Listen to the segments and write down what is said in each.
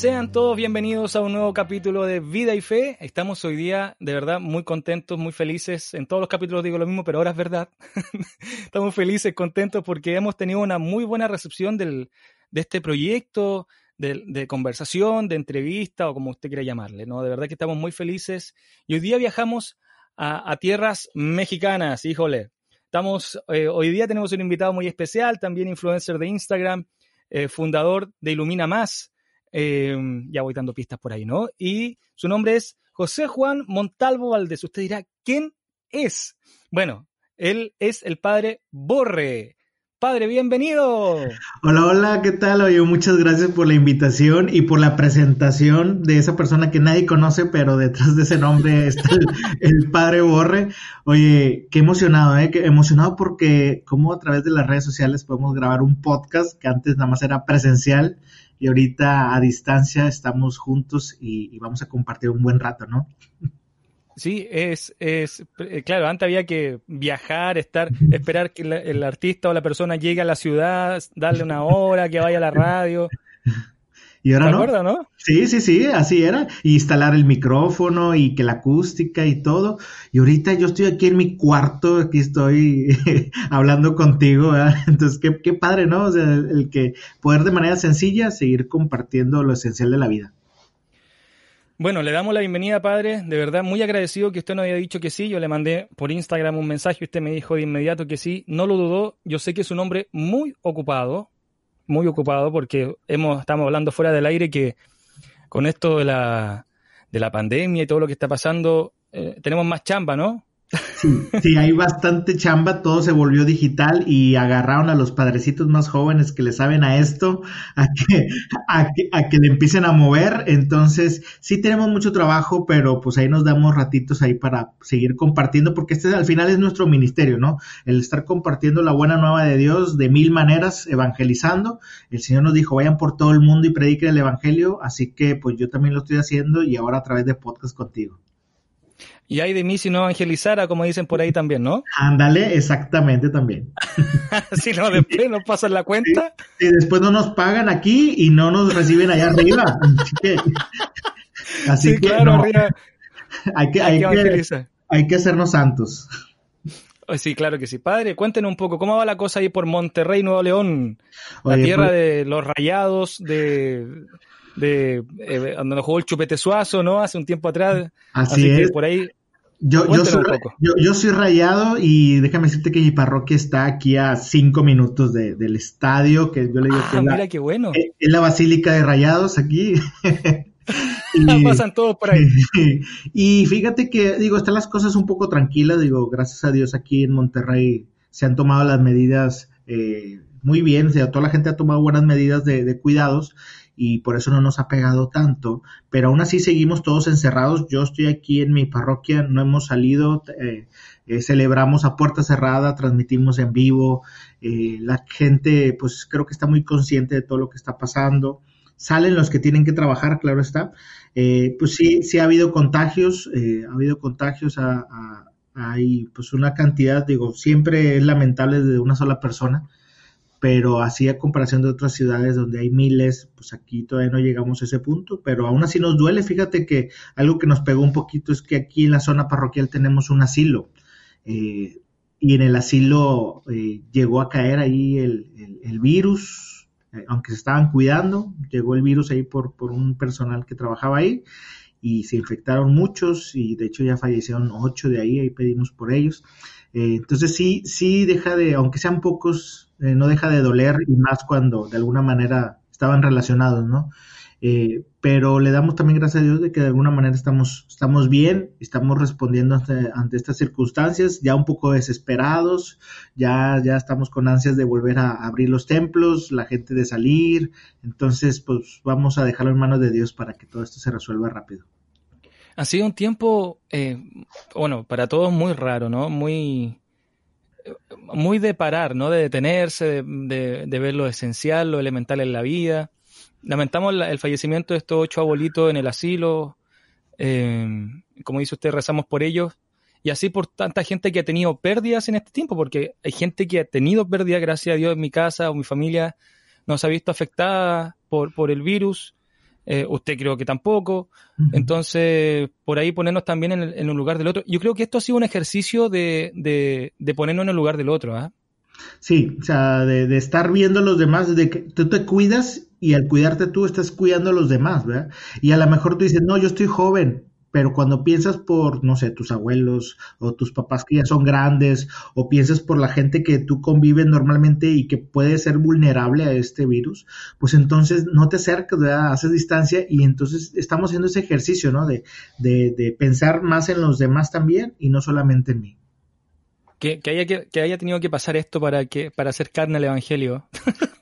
Sean todos bienvenidos a un nuevo capítulo de Vida y Fe. Estamos hoy día de verdad muy contentos, muy felices. En todos los capítulos digo lo mismo, pero ahora es verdad. Estamos felices, contentos porque hemos tenido una muy buena recepción del, de este proyecto de, conversación, de entrevista o como usted quiera llamarle. ¿no? De verdad que estamos muy felices. Y hoy día viajamos a, a tierras mexicanas, híjole. Estamos, eh, hoy día tenemos un invitado muy especial, también influencer de Instagram, eh, fundador de Ilumina Más. Eh, ya voy dando pistas por ahí, ¿no? Y su nombre es José Juan Montalvo Valdés. Usted dirá, ¿quién es? Bueno, él es el padre Borre. Padre, bienvenido. Hola, hola, ¿qué tal? Oye, muchas gracias por la invitación y por la presentación de esa persona que nadie conoce, pero detrás de ese nombre está el, el padre Borre. Oye, qué emocionado, ¿eh? Qué emocionado porque como a través de las redes sociales podemos grabar un podcast que antes nada más era presencial y ahorita a distancia estamos juntos y, vamos a compartir un buen rato, ¿no? Sí, es, es, claro, antes había que viajar, estar, esperar que el artista o la persona llegue a la ciudad, darle una hora, que vaya a la radio. Y ahora ¿Te no. Sí, sí, sí, así era. Y instalar el micrófono y que la acústica y todo. Y ahorita yo estoy aquí en mi cuarto, aquí estoy hablando contigo, ¿verdad? Entonces, qué, qué padre, ¿no? O sea, el, el que poder de manera sencilla seguir compartiendo lo esencial de la vida. Bueno, le damos la bienvenida, padre. De verdad, muy agradecido que usted nos haya dicho que sí. Yo le mandé por Instagram un mensaje y usted me dijo de inmediato que sí. No lo dudó. Yo sé que es un hombre muy ocupado, muy ocupado, porque hemos, estamos hablando fuera del aire que con esto de la, de la pandemia y todo lo que está pasando, eh, tenemos más chamba, ¿no? Sí, sí, hay bastante chamba, todo se volvió digital y agarraron a los padrecitos más jóvenes que le saben a esto, a que, a que, a que le empiecen a mover. Entonces, sí tenemos mucho trabajo, pero pues ahí nos damos ratitos ahí para seguir compartiendo, porque este al final es nuestro ministerio, ¿no? El estar compartiendo la buena nueva de Dios de mil maneras, evangelizando. El Señor nos dijo, vayan por todo el mundo y prediquen el Evangelio, así que pues yo también lo estoy haciendo y ahora a través de podcast contigo. Y hay de mí si no evangelizara, como dicen por ahí también, ¿no? Ándale, exactamente también. si no, después nos pasan la cuenta. Y después no nos pagan aquí y no nos reciben allá arriba. Así que, así sí, que claro, no, arriba hay, que, hay hay, que hay que hacernos santos. Oh, Sí, claro que sí. Padre, cuéntenos un poco, ¿cómo va la cosa ahí por Monterrey, Nuevo León? La Oye, tierra pues- de los rayados, de, de eh, donde nos jugó el Chupete Suazo, ¿no? Hace un tiempo atrás. Así, que es. por ahí, Yo, yo, soy, yo, yo soy rayado y déjame decirte que mi parroquia está aquí a cinco minutos de- del estadio, que yo le digo que ah, es la, mira qué bueno. es la Basílica de Rayados aquí. Y- Pasan todos por ahí. y fíjate que, digo, están las cosas un poco tranquilas, digo, gracias a Dios aquí en Monterrey se han tomado las medidas eh, muy bien, o sea, toda la gente ha tomado buenas medidas de, de cuidados y por eso no nos ha pegado tanto, pero aún así seguimos todos encerrados, yo estoy aquí en mi parroquia, no hemos salido, eh, eh, celebramos a puerta cerrada, transmitimos en vivo, eh, la gente pues creo que está muy consciente de todo lo que está pasando, salen los que tienen que trabajar, claro está, eh, pues sí, sí ha habido contagios, ha habido contagios, a, a- hay pues una cantidad, digo, siempre es lamentable de una sola persona, pero así a comparación de otras ciudades donde hay miles, pues aquí todavía no llegamos a ese punto, pero aún así nos duele, fíjate que algo que nos pegó un poquito es que aquí en la zona parroquial tenemos un asilo, eh, y en el asilo eh, llegó a caer ahí el, el- virus, eh, aunque se estaban cuidando, llegó el virus ahí por, por un personal que trabajaba ahí y se infectaron muchos y de hecho ya fallecieron ocho de ahí, ahí pedimos por ellos. Eh, entonces sí, sí deja de, aunque sean pocos, eh, no deja de doler y más cuando de alguna manera estaban relacionados, ¿no? eh, pero le damos también gracias a Dios de que de alguna manera estamos, estamos bien, estamos respondiendo ante, estas circunstancias, ya un poco desesperados, ya, ya estamos con ansias de volver a abrir los templos, la gente de salir, entonces pues vamos a dejarlo en manos de Dios para que todo esto se resuelva rápido. Ha sido un tiempo, eh, bueno, para todos muy raro, ¿no? Muy, muy de parar, ¿no? De detenerse, de, ver lo esencial, lo elemental en la vida lamentamos el fallecimiento de estos ocho abuelitos en el asilo. Eh, como dice usted, rezamos por ellos. Y así por tanta gente que ha tenido pérdidas en este tiempo, porque hay gente que ha tenido pérdidas, gracias a Dios, en mi casa o mi familia no se ha visto afectada por, por el virus. Eh, usted creo que tampoco. Entonces, por ahí ponernos también en, el, un lugar del otro. Yo creo que esto ha sido un ejercicio de, de, ponernos en el lugar del otro. ¿ah? Sí, o sea, de, de, estar viendo a los demás, de que tú te cuidas y al cuidarte tú estás cuidando a los demás, ¿verdad? Y a lo mejor tú dices, no, yo estoy joven, pero cuando piensas por, no sé, tus abuelos o tus papás que ya son grandes, o piensas por la gente que tú convives normalmente y que puede ser vulnerable a este virus, pues entonces no te acercas, haces distancia y entonces estamos haciendo ese ejercicio, ¿no? De, de, de pensar más en los demás también y no solamente en mí. Que, que, haya, que, haya tenido que pasar esto para, que, para al Evangelio.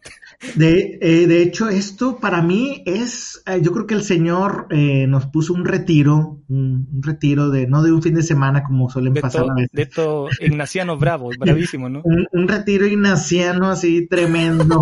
De, eh, de hecho, esto para mí es, eh, yo creo que el Señor eh, nos puso un retiro, un, retiro de, no de un fin de semana como suelen pasar a veces. De estos ignacianos bravos, bravísimos, ¿no? Un, retiro ignaciano así tremendo,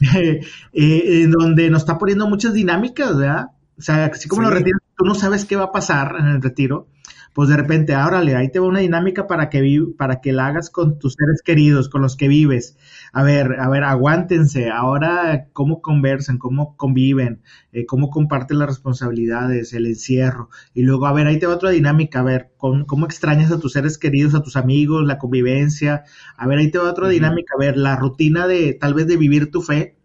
en donde nos está poniendo muchas dinámicas, ¿verdad? O sea, así como los retiros, tú no sabes qué va a pasar en el retiro, pues de repente, árale, ahí te va una dinámica para que, para que la hagas con tus seres queridos, con los que vives. A ver, a ver, aguántense. Ahora, cómo conversan, cómo conviven, eh, cómo comparten las responsabilidades, el encierro. Y luego, a ver, ahí te va otra dinámica. A ver, cómo, cómo extrañas a tus seres queridos, a tus amigos, la convivencia. A ver, ahí te va otra dinámica. A ver, la rutina de tal vez de vivir tu fe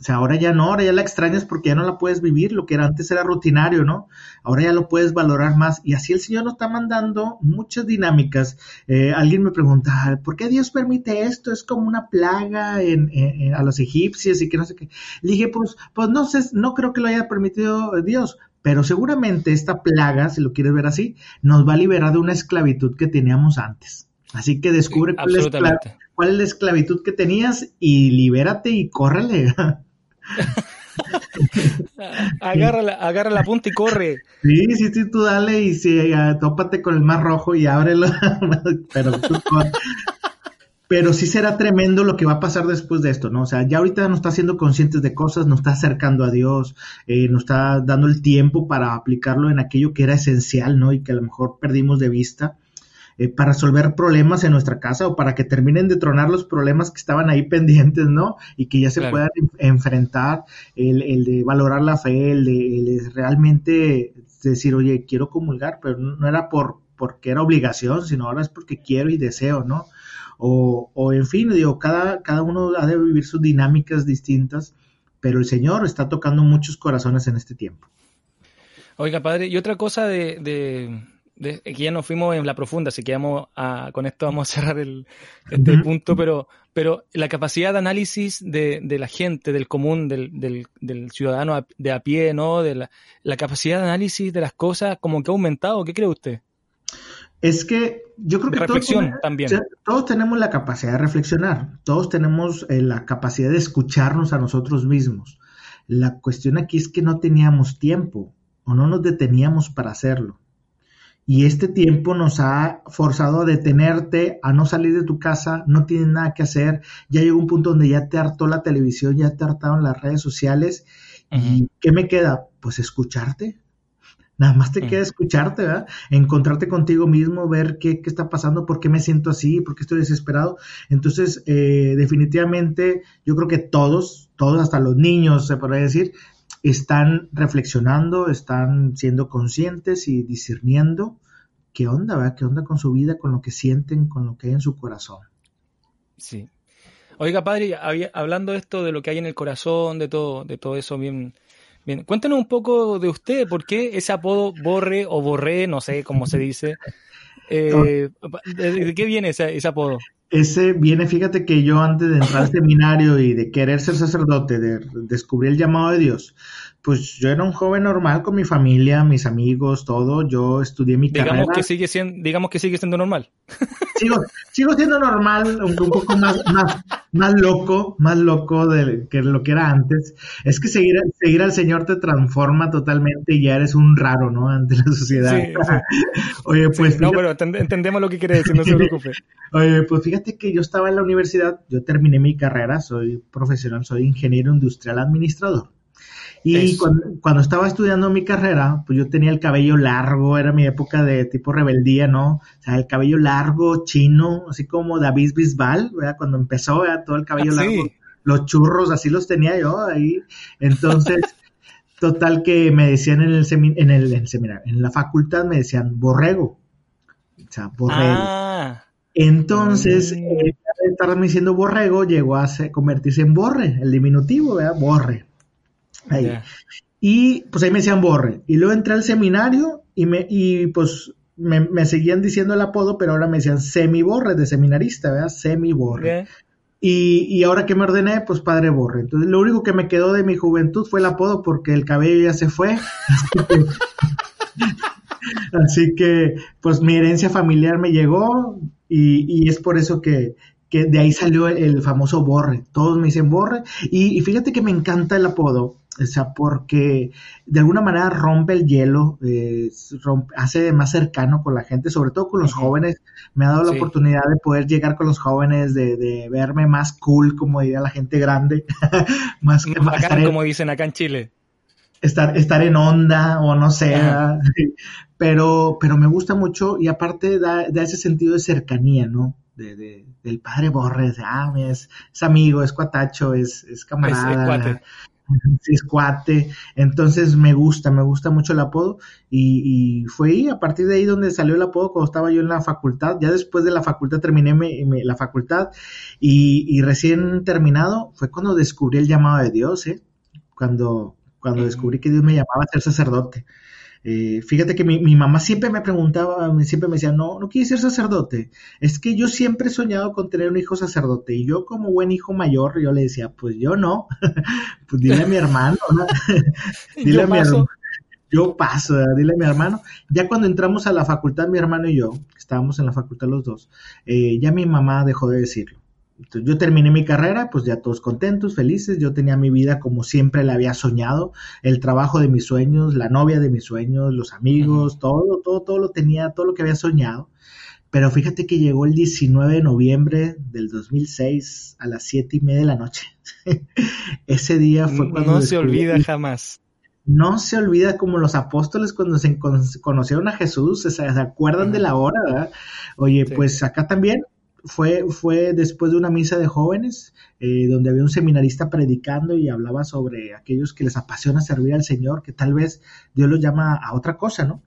o sea, ahora ya no, ahora ya la extrañas porque ya no la puedes vivir, lo que era antes era rutinario, ¿no? Ahora ya lo puedes valorar más. Y así el Señor nos está mandando muchas dinámicas. Eh, alguien me pregunta, ¿por qué Dios permite esto? Es como una plaga en, a los egipcios y que no sé qué. Le dije, pues, pues no sé, no creo que lo haya permitido Dios, pero seguramente esta plaga, si lo quieres ver así, nos va a liberar de una esclavitud que teníamos antes. Así que descubre cuál, es cuál, es la esclavitud que tenías y libérate y córrele. agarra, la, agarra la punta y corre. Sí, sí, sí, tú dale y sí, tópate con el mar rojo y ábrelo. pero, pero sí será tremendo lo que va a pasar después de esto, ¿no? O sea, ya ahorita nos está haciendo conscientes de cosas, nos está acercando a Dios, eh, nos está dando el tiempo para aplicarlo en aquello que era esencial, ¿no? Y que a lo mejor perdimos de vista. Eh, para resolver problemas en nuestra casa o para que terminen de tronar los problemas que estaban ahí pendientes, ¿no? Y que ya se puedan enfrentar, el, el, de valorar la fe, el de, realmente decir, oye, quiero comulgar, pero no era por porque era obligación, sino ahora es porque quiero y deseo, ¿no? O, o en fin, digo, cada, cada uno ha de vivir sus dinámicas distintas, pero el Señor está tocando muchos corazones en este tiempo. Oiga, padre, y otra cosa de, que ya nos fuimos en la profunda, así que vamos a, con esto vamos a cerrar el, este punto, pero, pero la capacidad de análisis de, de la gente, del común, del, del, del, ciudadano de a pie, ¿no? De la, la, capacidad de análisis de las cosas como que ha aumentado, ¿qué cree usted? Es que yo creo que reflexión todos, también. todos tenemos la capacidad de reflexionar, todos tenemos eh, la capacidad de escucharnos a nosotros mismos. La cuestión aquí es que no teníamos tiempo o no nos deteníamos para hacerlo. Y este tiempo nos ha forzado a detenerte, a no salir de tu casa, no tienes nada que hacer. Ya llegó un punto donde ya te hartó la televisión, ya te hartaron las redes sociales. ¿Y qué me queda? Pues escucharte. Nada más te queda escucharte, ¿verdad? Encontrarte contigo mismo, ver qué, qué, está pasando, por qué me siento así, por qué estoy desesperado. Entonces, eh, definitivamente, yo creo que todos, todos, hasta los niños, se podría decir, están reflexionando, están siendo conscientes y discerniendo qué onda, ¿verdad? ¿Qué onda con su vida, con lo que sienten, con lo que hay en su corazón? Sí. Oiga, padre, hablando de esto, de lo que hay en el corazón, de todo, de todo eso, bien, bien. Cuéntanos un poco de usted, ¿por qué ese apodo Borre o Borré, no sé cómo se dice? Eh, ¿De qué viene ese, ese apodo? Ese viene, fíjate que yo antes de entrar al seminario y de querer ser sacerdote, de descubrir el llamado de Dios, pues yo era un joven normal con mi familia, mis amigos, todo. Yo estudié mi digamos carrera. Que sigue siendo, digamos que sigue siendo normal. Sigo, sigo siendo normal, un, un poco más, más, más loco, más loco de que lo que era antes. Es que seguir, seguir al Señor te transforma totalmente y ya eres un raro, ¿no? Ante la sociedad. Sí, sí. Oye, pues. Sí, no, pero entendemos lo que quiere decir, no se preocupe. Oye, pues fíjate que yo estaba en la universidad, yo terminé mi carrera, soy profesional, soy ingeniero industrial administrador. Y cuando, cuando, estaba estudiando mi carrera, pues yo tenía el cabello largo, era mi época de tipo rebeldía, ¿no? O sea, el cabello largo, chino, así como David Bisbal, ¿verdad? Cuando empezó, ¿verdad? Todo el cabello ah, largo, los churros, así los tenía yo ahí. Entonces, total que me decían en el, semin en el, en el seminario, en la facultad me decían borrego. O sea, borrego. Ah. Entonces, eh, estarme diciendo borrego, llegó a convertirse en borre, el diminutivo, ¿verdad? Borre. Ahí. Yeah. Y pues ahí me decían borre. Y luego entré al seminario y, me, y pues me, me, seguían diciendo el apodo, pero ahora me decían semi-borre de seminarista, ¿verdad? Semi-borre. Okay. Y, y, ahora que me ordené, pues padre borre. Entonces lo único que me quedó de mi juventud fue el apodo porque el cabello ya se fue. Así que, pues mi herencia familiar me llegó y, y es por eso que, que de ahí salió el, el, famoso borre. Todos me dicen borre. Y, y, fíjate que me encanta el apodo, o sea, porque de alguna manera rompe el hielo, eh, rompe, hace más cercano con la gente, sobre todo con los jóvenes. Me ha dado la sí. oportunidad de poder llegar con los jóvenes, de, de verme más cool, como diría la gente grande. más, más bacán, estar en, como dicen acá en Chile. Estar, estar en onda o no sé, pero, pero me gusta mucho y aparte da, da ese sentido de cercanía, ¿no? De, de, del padre Borges, ah, es, es, amigo, es cuatacho, es, es camarada. Es, es. Sí, es cuate. Entonces me gusta, me gusta mucho el apodo. Y, y, fue ahí, a partir de ahí donde salió el apodo, cuando estaba yo en la facultad. Ya después de la facultad terminé me, me, la facultad y, y, recién terminado fue cuando descubrí el llamado de Dios, ¿eh? Cuando, cuando descubrí que Dios me llamaba a ser sacerdote. Eh, fíjate que mi, mi, mamá siempre me preguntaba, siempre me decía, no, no quieres ser sacerdote. Es que yo siempre he soñado con tener un hijo sacerdote. Y yo como buen hijo mayor, yo le decía, pues yo no. pues dile a mi hermano, ¿no? dile a mi hermano. Yo paso, ¿verdad? dile a mi hermano. Ya cuando entramos a la facultad, mi hermano y yo, estábamos en la facultad los dos, eh, ya mi mamá dejó de decirlo. Entonces, yo terminé mi carrera, pues ya todos contentos, felices. Yo tenía mi vida como siempre la había soñado, el trabajo de mis sueños, la novia de mis sueños, los amigos, uh -huh. todo, todo, todo lo tenía, todo lo que había soñado. Pero fíjate que llegó el 19 de noviembre del 2006 a las siete y media de la noche. Ese día fue cuando... No se olvida jamás. No se olvida como los apóstoles cuando se conocieron a Jesús, se, se acuerdan uh -huh. de la hora, ¿verdad? Oye, sí. pues acá también fue, fue después de una misa de jóvenes, eh, donde había un seminarista predicando y hablaba sobre aquellos que les apasiona servir al Señor, que tal vez Dios los llama a otra cosa, ¿no?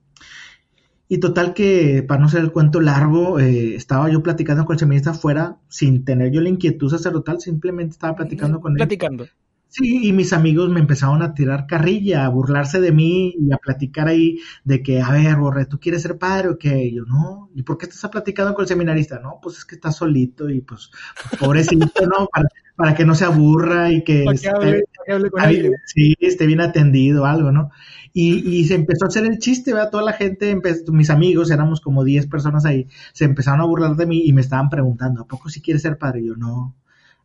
Y total que, para no ser el cuento largo, eh, estaba yo platicando con el seminarista afuera, sin tener yo la inquietud sacerdotal, simplemente estaba platicando con platicando. él. Platicando. Sí, y mis amigos me empezaron a tirar carrilla, a burlarse de mí y a platicar ahí de que, a ver, Borre, ¿tú quieres ser padre o qué? Y yo, no, ¿y por qué estás platicando con el seminarista? No, pues es que está solito y pues, pues pobrecito, ¿no? Para, para, que no se aburra y que, hable, esté, que hable con alguien. Sí, esté bien atendido o algo, ¿no? Y, y, se empezó a hacer el chiste, ¿verdad? Toda la gente, mis amigos, éramos como 10 personas ahí, se empezaron a burlar de mí y me estaban preguntando, ¿a poco si quieres ser padre? Y yo, no.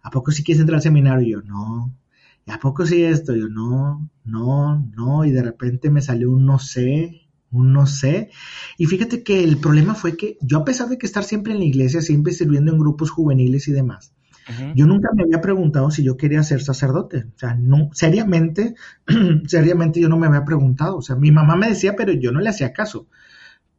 ¿A poco si quieres entrar al seminario? Y yo, no. ¿Y a poco sí esto? Yo, no, no, no, y de repente me salió un no sé, un no sé. Y fíjate que el problema fue que yo, a pesar de que estar siempre en la iglesia, siempre sirviendo en grupos juveniles y demás, uh -huh. yo nunca me había preguntado si yo quería ser sacerdote. O sea, no, seriamente, seriamente yo no me había preguntado. O sea, mi mamá me decía, pero yo no le hacía caso.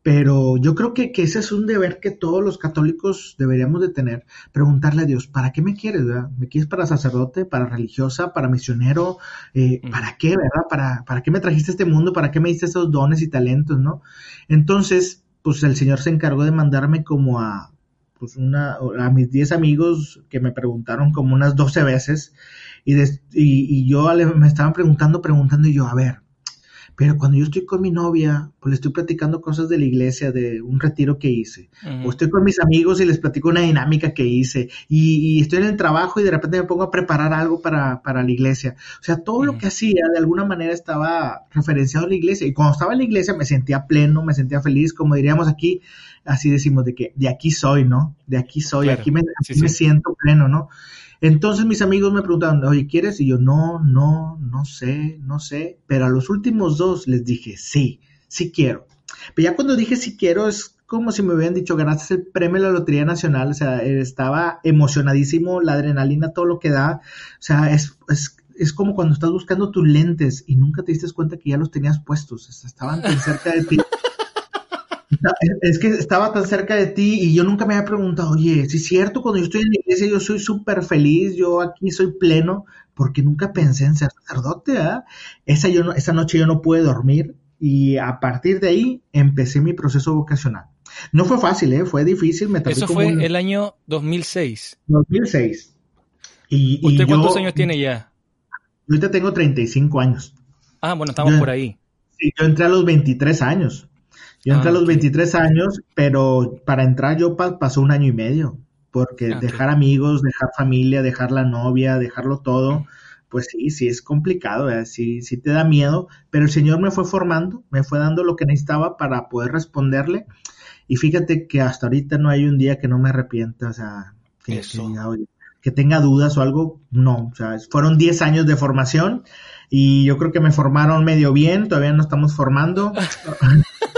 Pero yo creo que, que, ese es un deber que todos los católicos deberíamos de tener, preguntarle a Dios, ¿para qué me quieres? Verdad? ¿Me quieres para sacerdote, para religiosa, para misionero? Eh. ¿Para qué, verdad? ¿Para, ¿Para qué me trajiste a este mundo? ¿Para qué me diste esos dones y talentos, no? Entonces, pues el Señor se encargó de mandarme como a, pues una, a mis 10 amigos que me preguntaron como unas 12 veces y, de, y, y yo me estaban preguntando, preguntando y yo, a ver, Pero cuando yo estoy con mi novia, pues le estoy platicando cosas de la iglesia, de un retiro que hice. O estoy con mis amigos y les platico una dinámica que hice. Y, estoy en el trabajo y de repente me pongo a preparar algo para, para la iglesia. O sea, todo lo que hacía de alguna manera estaba referenciado a la iglesia. Y cuando estaba en la iglesia me sentía pleno, me sentía feliz, como diríamos aquí, así decimos, de que de aquí soy, ¿no? De aquí soy, aquí, me, me siento pleno, ¿no? Entonces mis amigos me preguntaban, oye, ¿quieres? Y yo, no, no, no sé, no sé. Pero a los últimos dos les dije, sí, sí quiero. Pero ya cuando dije sí quiero es como si me hubieran dicho, ganaste el premio de la Lotería Nacional. O sea, estaba emocionadísimo, la adrenalina, todo lo que da. O sea, es, es, es como cuando estás buscando tus lentes y nunca te diste cuenta que ya los tenías puestos. estaban tan cerca de ti. Es que estaba tan cerca de ti y yo nunca me había preguntado, oye, si es cierto, cuando yo estoy en la iglesia yo soy súper feliz, yo aquí soy pleno, porque nunca pensé en ser sacerdote, ¿ah? Esa, yo esa noche yo no pude dormir y a partir de ahí empecé mi proceso vocacional. No fue fácil, ¿eh? fue difícil. Me Eso fue el año 2006. 2006. Y, ¿Usted cuántos años tiene ya? Yo ahorita tengo 35 años. Ah, bueno, estamos por ahí. Sí, yo entré a los 23 años. Yo entré a ah, los 23 años, pero para entrar yo pasó un año y medio, porque ah, dejar amigos, dejar familia, dejar la novia, dejarlo todo, pues sí, sí es complicado, sí, sí te da miedo, pero el Señor me fue formando, me fue dando lo que necesitaba para poder responderle. Y fíjate que hasta ahorita no hay un día que no me arrepienta, o sea, que, que tenga dudas o algo, no, o sea, fueron 10 años de formación y yo creo que me formaron medio bien, todavía no estamos formando.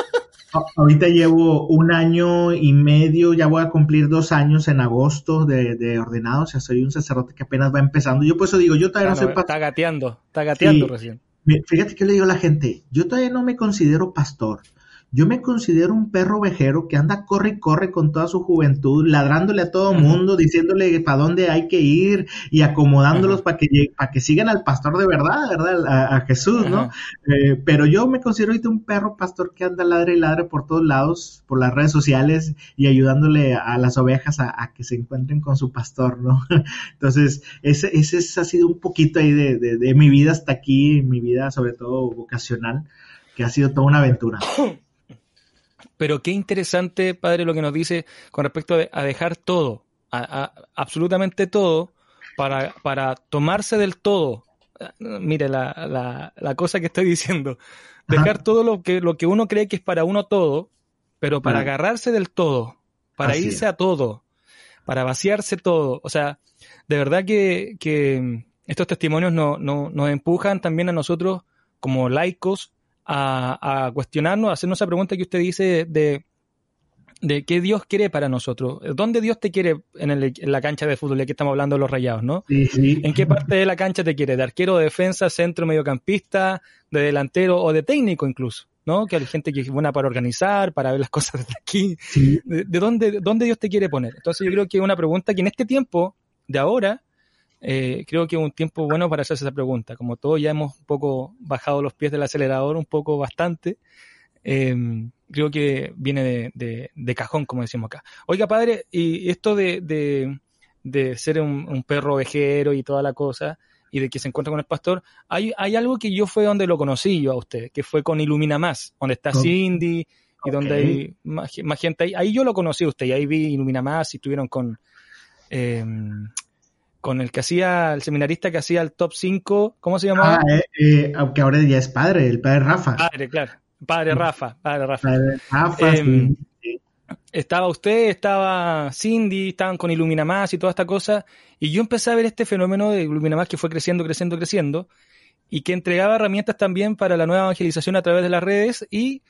Ahorita llevo un año y medio, ya voy a cumplir dos años en agosto de, ordenado, o sea, soy un sacerdote que apenas va empezando. Yo por eso digo, yo todavía no soy pastor. Está gateando, está gateando recién. Fíjate que le digo a la gente, yo todavía no me considero pastor. Yo me considero un perro vejero que anda corre y corre con toda su juventud, ladrándole a todo mundo, diciéndole para dónde hay que ir y acomodándolos para que para que sigan al pastor de verdad, ¿verdad? A, Jesús, ¿no? Eh, pero yo me considero ahorita un perro pastor que anda ladre y ladre por todos lados, por las redes sociales y ayudándole a, las ovejas a, que se encuentren con su pastor, ¿no? Entonces, ese, ese ha sido un poquito ahí de, de mi vida hasta aquí, mi vida sobre todo vocacional, que ha sido toda una aventura. Pero qué interesante, padre, lo que nos dice con respecto a dejar todo, absolutamente todo, para, para tomarse del todo. Mire la, la, cosa que estoy diciendo. Dejar todo lo que, lo que uno cree que es para uno todo, pero para agarrarse del todo, para irse a todo, para vaciarse todo. O sea, de verdad que, que estos testimonios no, no, nos empujan también a nosotros como laicos a, cuestionarnos, a hacernos esa pregunta que usted dice de, de qué Dios quiere para nosotros. ¿Dónde Dios te quiere en, la cancha de fútbol? Aquí estamos hablando de los rayados, ¿no? ¿En qué parte de la cancha te quiere? ¿De arquero, de defensa, centro, mediocampista, de delantero o de técnico incluso? ¿no? Que hay gente que es buena para organizar, para ver las cosas desde aquí. ¿De, dónde, dónde Dios te quiere poner? Entonces yo creo que es una pregunta que en este tiempo de ahora eh, creo que es un tiempo bueno para hacerse esa pregunta. Como todos ya hemos un poco bajado los pies del acelerador, un poco bastante, eh, creo que viene de, cajón, como decimos acá. Oiga, padre, y esto de, ser un, perro ovejero y toda la cosa, y de que se encuentra con el pastor, hay, hay algo que yo fue donde lo conocí yo a usted, que fue con Ilumina Más, donde está Cindy y donde hay más, gente ahí. Ahí yo lo conocí a usted y ahí vi Ilumina Más y estuvieron con... Eh, con el que hacía, el seminarista que hacía el top 5, ¿cómo se llamaba? Ah, eh, eh, aunque ahora ya es padre, el padre Rafa. Padre, claro. Padre Rafa, padre Rafa. Rafa, em, Estaba usted, estaba Cindy, estaban con Ilumina Más y toda esta cosa, y yo empecé a ver este fenómeno de Ilumina Más que fue creciendo, creciendo, creciendo, y que entregaba herramientas también para la nueva evangelización a través de las redes, y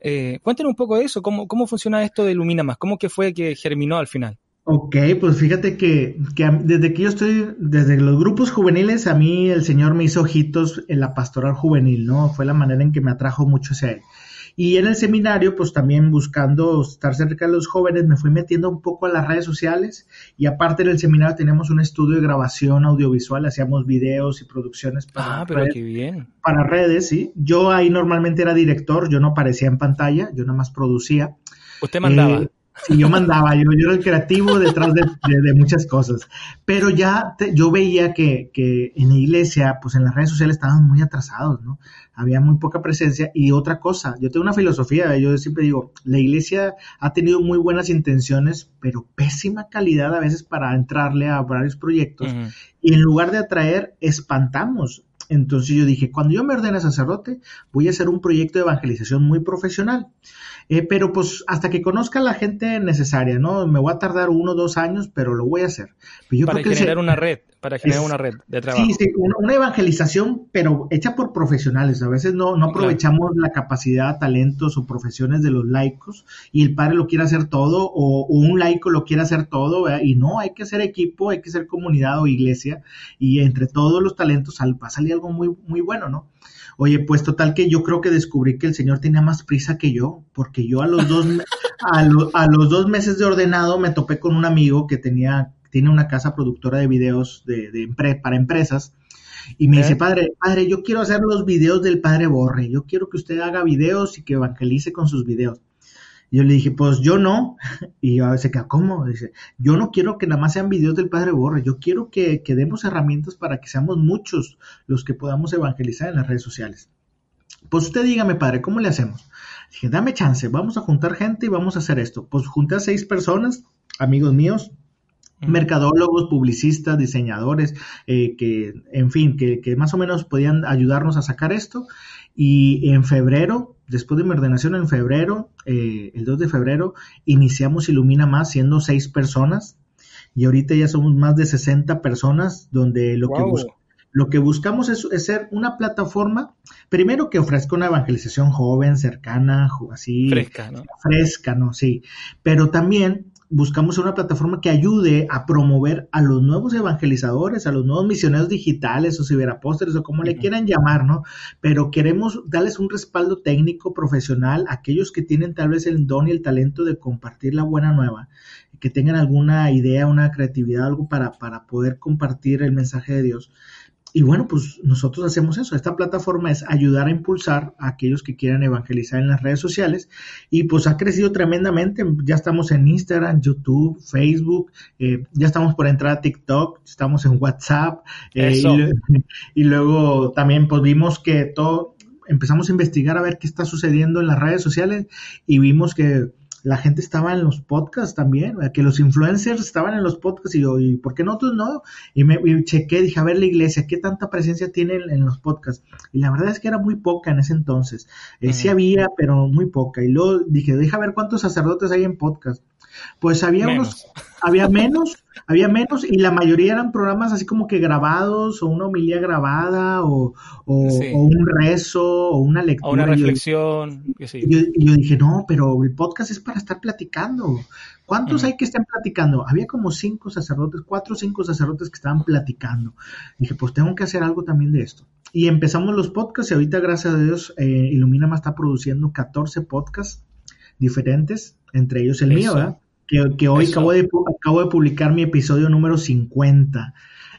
eh, cuéntenos un poco de eso, cómo, cómo funciona esto de Ilumina Más, cómo que fue que germinó al final. Ok, pues fíjate que, desde que yo estoy, desde los grupos juveniles, a mí el Señor me hizo ojitos en la pastoral juvenil, ¿no? Fue la manera en que me atrajo mucho hacia él. Y en el seminario, pues también buscando estar cerca de los jóvenes, me fui metiendo un poco a las redes sociales y aparte del seminario teníamos un estudio de grabación audiovisual, hacíamos videos y producciones para, ah, pero qué bien. para redes, ¿sí? Yo ahí normalmente era director, yo no aparecía en pantalla, yo nada más producía. ¿Usted mandaba? Eh, Sí, yo mandaba, yo, yo era el creativo detrás de, muchas cosas. Pero ya yo veía que, que, en la iglesia, pues en las redes sociales estaban muy atrasados, ¿no? Había muy poca presencia. Y otra cosa, yo tengo una filosofía, yo siempre digo, la iglesia ha tenido muy buenas intenciones, pero pésima calidad a veces para entrarle a varios proyectos. Y en lugar de atraer, espantamos. Entonces yo dije, cuando yo me ordene sacerdote, voy a hacer un proyecto de evangelización muy profesional. Eh, pero pues hasta que conozca a la gente necesaria, ¿no? Me voy a tardar uno o dos años, pero lo voy a hacer. para generar una red, para generar una red de trabajo. Sí, sí, una, evangelización, pero hecha por profesionales. A veces no, no aprovechamos la capacidad, talentos o profesiones de los laicos y el padre lo quiere hacer todo o, un laico lo quiere hacer todo y no, hay que ser equipo, hay que ser comunidad o iglesia y entre todos los talentos va a salir algo muy, muy bueno, ¿no? Oye, pues total que yo creo que descubrí que el Señor tenía más prisa que yo, porque yo a los dos, a, los dos meses de ordenado me topé con un amigo que tenía, tiene una casa productora de videos de, de para empresas. Y me dice, padre, padre, yo quiero hacer los videos del padre Borre, yo quiero que usted haga videos y que evangelice con sus videos. Y yo le dije, pues yo no. Y yo se queda, ¿cómo? Dice, yo no quiero que nada más sean videos del Padre Borre, yo quiero que, que demos herramientas para que seamos muchos los que podamos evangelizar en las redes sociales. Pues usted dígame, padre, ¿cómo le hacemos? Dije, dame chance, vamos a juntar gente y vamos a hacer esto. Pues junté a seis personas, amigos míos, mercadólogos, publicistas, diseñadores, eh, que, en fin, que, que, más o menos podían ayudarnos a sacar esto. Y en febrero, después de mi ordenación en febrero, eh, el 2 de febrero, iniciamos Ilumina Más siendo seis personas. Y ahorita ya somos más de 60 personas, donde lo, que, lo que buscamos es, ser una plataforma, primero que ofrezca una evangelización joven, cercana, así. Fresca, ¿no? Fresca, ¿no? Sí. Pero también buscamos una plataforma que ayude a promover a los nuevos evangelizadores, a los nuevos misioneros digitales o ciberapóstoles o como le quieran llamar, ¿no? Pero queremos darles un respaldo técnico, profesional, a aquellos que tienen tal vez el don y el talento de compartir la buena nueva, que tengan alguna idea, una creatividad, algo para, para poder compartir el mensaje de Dios y bueno, pues nosotros hacemos eso. Esta plataforma es ayudar a impulsar a aquellos que quieran evangelizar en las redes sociales y pues ha crecido tremendamente. Ya estamos en Instagram, YouTube, Facebook, eh, ya estamos por entrar a TikTok, estamos en WhatsApp eh, y, luego también pues vimos que todo, empezamos a investigar a ver qué está sucediendo en las redes sociales y vimos que la gente estaba en los podcasts también, que los influencers estaban en los podcasts y yo, ¿y por qué nosotros no? Y me chequé, dije, a ver la iglesia, ¿qué tanta presencia tiene en, los podcasts? Y la verdad es que era muy poca en ese entonces. Eh, sí había, pero muy poca. Y luego dije, deja ver cuántos sacerdotes hay en podcast. Pues había unos, había menos, había menos y la mayoría eran programas así como que grabados o una homilía grabada o, un rezo o una lectura. O una reflexión. Y yo, yo, dije, no, pero el podcast es para estar platicando. ¿Cuántos hay que estén platicando? Había como cinco sacerdotes, cuatro o cinco sacerdotes que estaban platicando. Dije, pues tengo que hacer algo también de esto. Y empezamos los podcasts y ahorita, gracias a Dios, eh, Ilumina más está produciendo 14 podcasts diferentes, entre ellos el mío, ¿verdad? Que, hoy acabo de, acabo de publicar mi episodio número 50.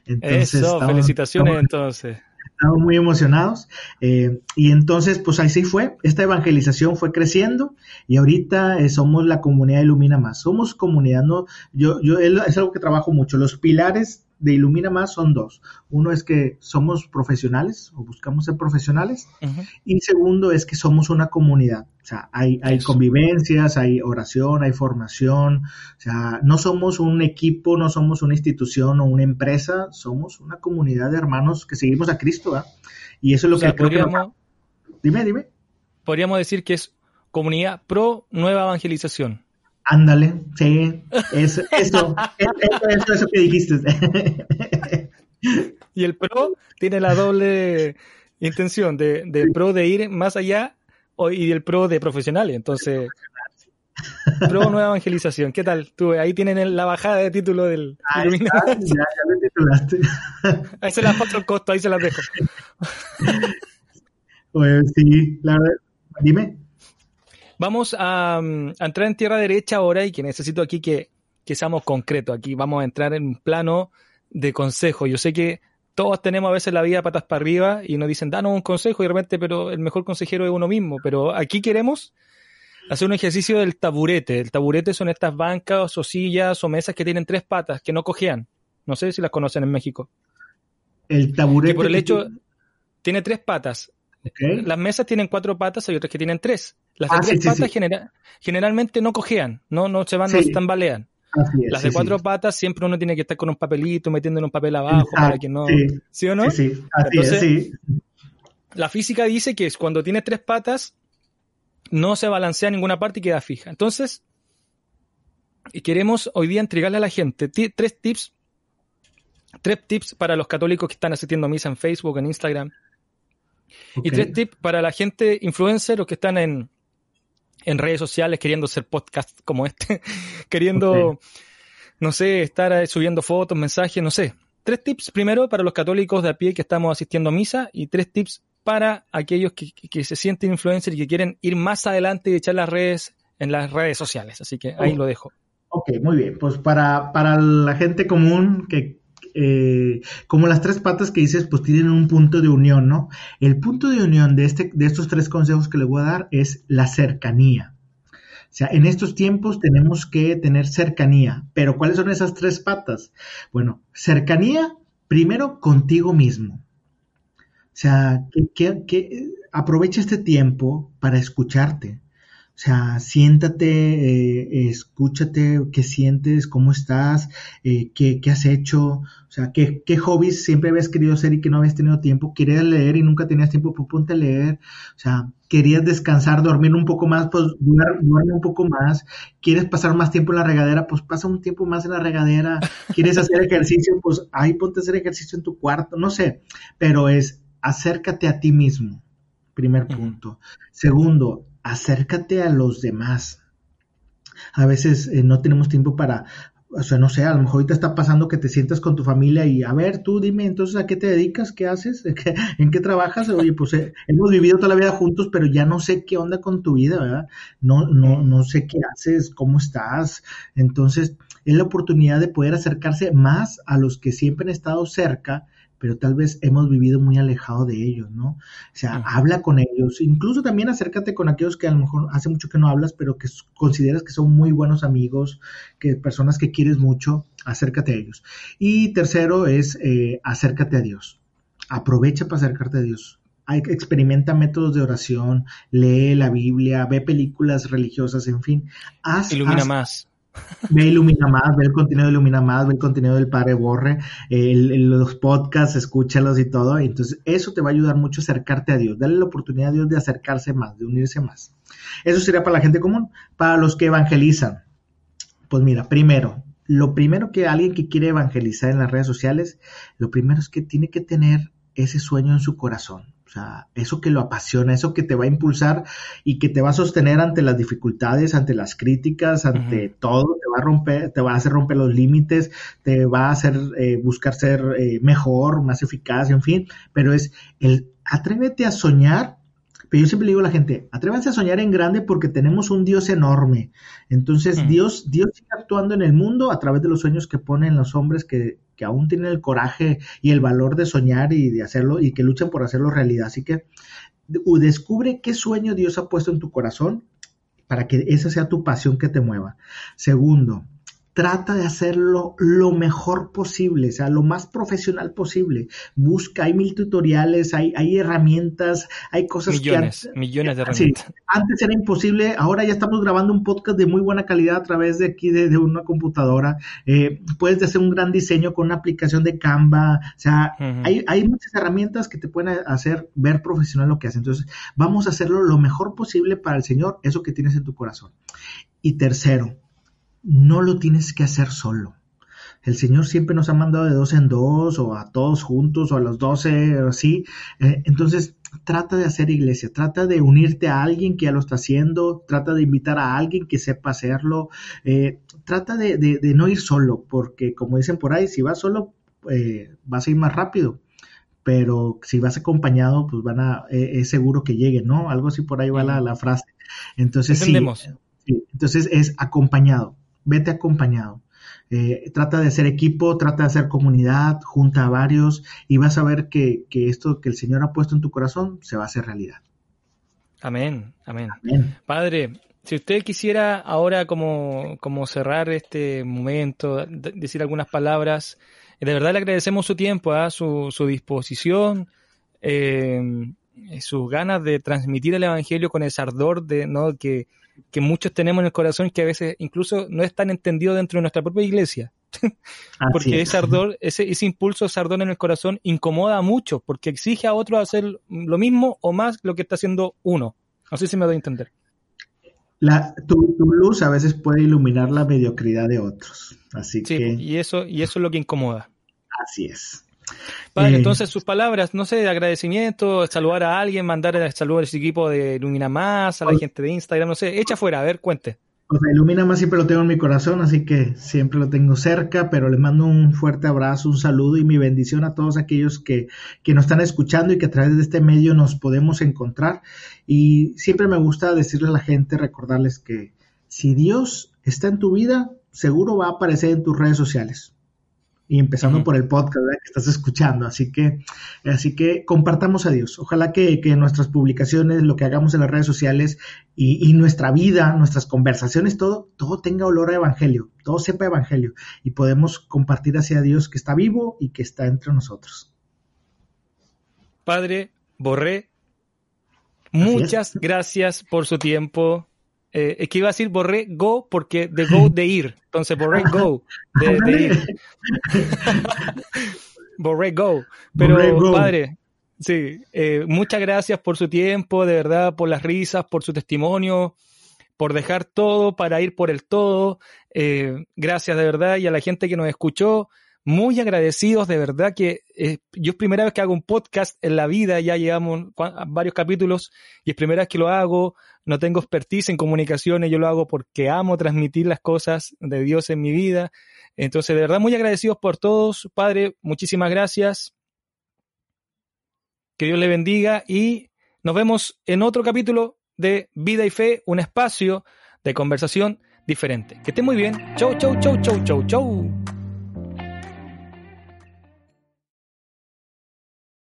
Entonces, Eso, felicitaciones entonces. Estamos muy emocionados. Eh, y entonces, pues así fue. Esta evangelización fue creciendo y ahorita eh, somos la comunidad Ilumina Más. Somos comunidad, no, yo, yo, es algo que trabajo mucho. Los pilares de Ilumina Más son dos. Uno es que somos profesionales o buscamos ser profesionales. Y segundo es que somos una comunidad. O sea, hay, hay convivencias, hay oración, hay formación. O sea, no somos un equipo, no somos una institución o una empresa, somos una comunidad de hermanos que seguimos a Cristo. ¿verdad? Y eso es lo que creo Dime, dime. Podríamos decir que es comunidad pro nueva evangelización. Ándale, sí, eso, eso, eso, eso, que dijiste. y el pro tiene la doble intención de, de pro de ir más allá y el pro de profesionales. Entonces, pro nueva evangelización. ¿Qué tal? Tú, ahí tienen la bajada de título del ahí ya, ya lo titulaste. Ahí se las paso el costo, ahí se las dejo. Pues sí, la verdad, dime. Vamos a, entrar en tierra derecha ahora y que necesito aquí que, que seamos concretos. Aquí vamos a entrar en un plano de consejo. Yo sé que todos tenemos a veces la vida patas para arriba y nos dicen, danos un consejo y de repente, pero el mejor consejero es uno mismo. Pero aquí queremos hacer un ejercicio del taburete. El taburete son estas bancas o sillas o mesas que tienen tres patas, que no cojean. No sé si las conocen en México. El taburete. Que por el hecho, tiene tres patas. Las mesas tienen cuatro patas, hay otras que tienen tres. Las de ah, tres patas generalmente no cojean, no, no se van, no se tambalean. Las de cuatro patas siempre uno tiene que estar con un papelito metiendo en un papel abajo para que no. ¿Sí, o no? Sí, Entonces, La física dice que cuando tiene tres patas no se balancea en ninguna parte y queda fija. Entonces, queremos hoy día entregarle a la gente tres tips, tres tips para los católicos que están asistiendo a misa en Facebook, en Instagram, y tres tips para la gente influencer o que están en, en redes sociales queriendo hacer podcast como este, queriendo, no sé, estar subiendo fotos, mensajes, no sé. Tres tips primero para los católicos de a pie que estamos asistiendo a misa y tres tips para aquellos que, que se sienten influencers y que quieren ir más adelante y echar las redes en las redes sociales. Así que ahí lo dejo. Ok, muy bien. Pues para, para la gente común que eh, como las tres patas que dices, pues tienen un punto de unión, ¿no? El punto de unión de, este, de estos tres consejos que le voy a dar es la cercanía. O sea, en estos tiempos tenemos que tener cercanía. Pero ¿cuáles son esas tres patas? Bueno, cercanía primero contigo mismo. O sea, que, aprovecha este tiempo para escucharte. O sea, siéntate, eh, escúchate, qué sientes, cómo estás, eh, qué, qué, has hecho, o sea, qué, qué hobbies siempre habías querido hacer y que no habías tenido tiempo. Querías leer y nunca tenías tiempo, pues ponte a leer. O sea, querías descansar, dormir un poco más, pues duerme un poco más. Quieres pasar más tiempo en la regadera, pues pasa un tiempo más en la regadera. Quieres hacer ejercicio, pues ahí ponte a hacer ejercicio en tu cuarto, no sé. Pero es acércate a ti mismo. Primer punto. Segundo, acércate a los demás. A veces eh, no tenemos tiempo para, o sea, no sé, a lo mejor ahorita está pasando que te sientas con tu familia y, a ver, tú dime, entonces, ¿a qué te dedicas? ¿Qué haces? ¿En qué trabajas? Oye, pues eh, hemos vivido toda la vida juntos, pero ya no sé qué onda con tu vida, ¿verdad? No, no, no sé qué haces, cómo estás. Entonces, es la oportunidad de poder acercarse más a los que siempre han estado cerca pero tal vez hemos vivido muy alejado de ellos, ¿no? O sea, habla con ellos, incluso también acércate con aquellos que a lo mejor hace mucho que no hablas, pero que consideras que son muy buenos amigos, que personas que quieres mucho, acércate a ellos. Y tercero es eh, acércate a Dios. Aprovecha para acercarte a Dios. Experimenta métodos de oración, lee la Biblia, ve películas religiosas, en fin. Haz, Ilumina más Ve Ilumina Más, ve el contenido de Ilumina Más, ve el contenido del Padre Borre, los podcasts, escúchalos y todo. Entonces, eso te va a ayudar mucho a acercarte a Dios. Dale la oportunidad a Dios de acercarse más, de unirse más. Eso sería para la gente común. Para los que evangelizan, pues mira, primero, lo primero que alguien que quiere evangelizar en las redes sociales, lo primero es que tiene que tener ese sueño en su corazón o sea, eso que lo apasiona, eso que te va a impulsar y que te va a sostener ante las dificultades, ante las críticas, ante todo, te va a romper, te va a hacer romper los límites, te va a hacer eh, buscar ser eh, mejor, más eficaz, en fin, pero es el atrévete a soñar pero yo siempre le digo a la gente, atrévanse a soñar en grande porque tenemos un Dios enorme. Entonces, Dios, Dios sigue actuando en el mundo a través de los sueños que ponen los hombres que, que aún tienen el coraje y el valor de soñar y de hacerlo y que luchan por hacerlo realidad. Así que descubre qué sueño Dios ha puesto en tu corazón para que esa sea tu pasión que te mueva. Segundo, trata de hacerlo lo mejor posible, o sea, lo más profesional posible. Busca, hay mil tutoriales, hay, hay herramientas, hay cosas millones, que... Antes, millones de herramientas. antes era imposible, ahora ya estamos grabando un podcast de muy buena calidad a través de aquí de, una computadora. Eh, puedes hacer un gran diseño con una aplicación de Canva, o sea, hay, hay muchas herramientas que te pueden hacer ver profesional lo que haces. Entonces, vamos a hacerlo lo mejor posible para el Señor, eso que tienes en tu corazón. Y tercero, no lo tienes que hacer solo. El Señor siempre nos ha mandado de dos en dos, o a todos juntos, o a los doce, o así. Eh, entonces, trata de hacer iglesia, trata de unirte a alguien que ya lo está haciendo, trata de invitar a alguien que sepa hacerlo, eh, trata de, no ir solo, porque como dicen por ahí, si vas solo, eh, vas a ir más rápido pero si vas acompañado, pues van a, es seguro que lleguen, ¿no? Algo así por ahí va la, frase. Entonces, sí, entonces es acompañado vete acompañado. Eh, trata de hacer equipo, trata de hacer comunidad, junta a varios y vas a ver que, esto que el Señor ha puesto en tu corazón se va a hacer realidad. Amén, amén. Padre, Si usted quisiera ahora como, como cerrar este momento, decir algunas palabras, de verdad le agradecemos su tiempo, ¿ah? su, su disposición, eh, sus ganas de transmitir el Evangelio con ese ardor de, ¿no? que, que muchos tenemos en el corazón que a veces incluso no es tan entendido dentro de nuestra propia iglesia. porque ese ardor, ese, ese impulso, ese ardor en el corazón incomoda a muchos, porque exige a otros hacer lo mismo o más lo que está haciendo uno. No sé si me doy a entender. La, tu, luz a veces puede iluminar la mediocridad de otros. Así que. Y eso, y eso es lo que incomoda. Así es. Padre, eh, entonces sus palabras, no sé, de agradecimiento, saludar a alguien, mandar el saludo a ese equipo de Ilumina Más, a la gente de Instagram, no sé, echa fuera, a ver, cuente. O sea, Ilumina Más siempre lo tengo en mi corazón, así que siempre lo tengo cerca, pero les mando un fuerte abrazo, un saludo y mi bendición a todos aquellos que, que nos están escuchando y que a través de este medio nos podemos encontrar. Y siempre me gusta decirle a la gente, recordarles que si Dios está en tu vida, seguro va a aparecer en tus redes sociales y empezando por el podcast que estás escuchando. Así que, así que compartamos a Dios. Ojalá que, que nuestras publicaciones, lo que hagamos en las redes sociales y, nuestra vida, nuestras conversaciones, todo, todo tenga olor a evangelio, todo sepa evangelio y podemos compartir hacia Dios que está vivo y que está entre nosotros. Padre, Borré, muchas gracias por su tiempo. Eh, es que iba a decir borré go porque de go de ir. Entonces borré go de, ir. borré go. Pero padre, sí, eh, muchas gracias por su tiempo, de verdad, por las risas, por su testimonio, por dejar todo para ir por el todo. Eh, gracias de verdad y a la gente que nos escuchó muy agradecidos, de verdad que eh, yo es primera vez que hago un podcast en la vida, ya llevamos varios capítulos y es primera vez que lo hago, no tengo expertise en comunicaciones, yo lo hago porque amo transmitir las cosas de Dios en mi vida. Entonces, de verdad, muy agradecidos por todos. Padre, muchísimas gracias. Que Dios le bendiga y nos vemos en otro capítulo de Vida y Fe, un espacio de conversación diferente. Que esté muy bien. Chau, chau, chau, chau, chau, chau.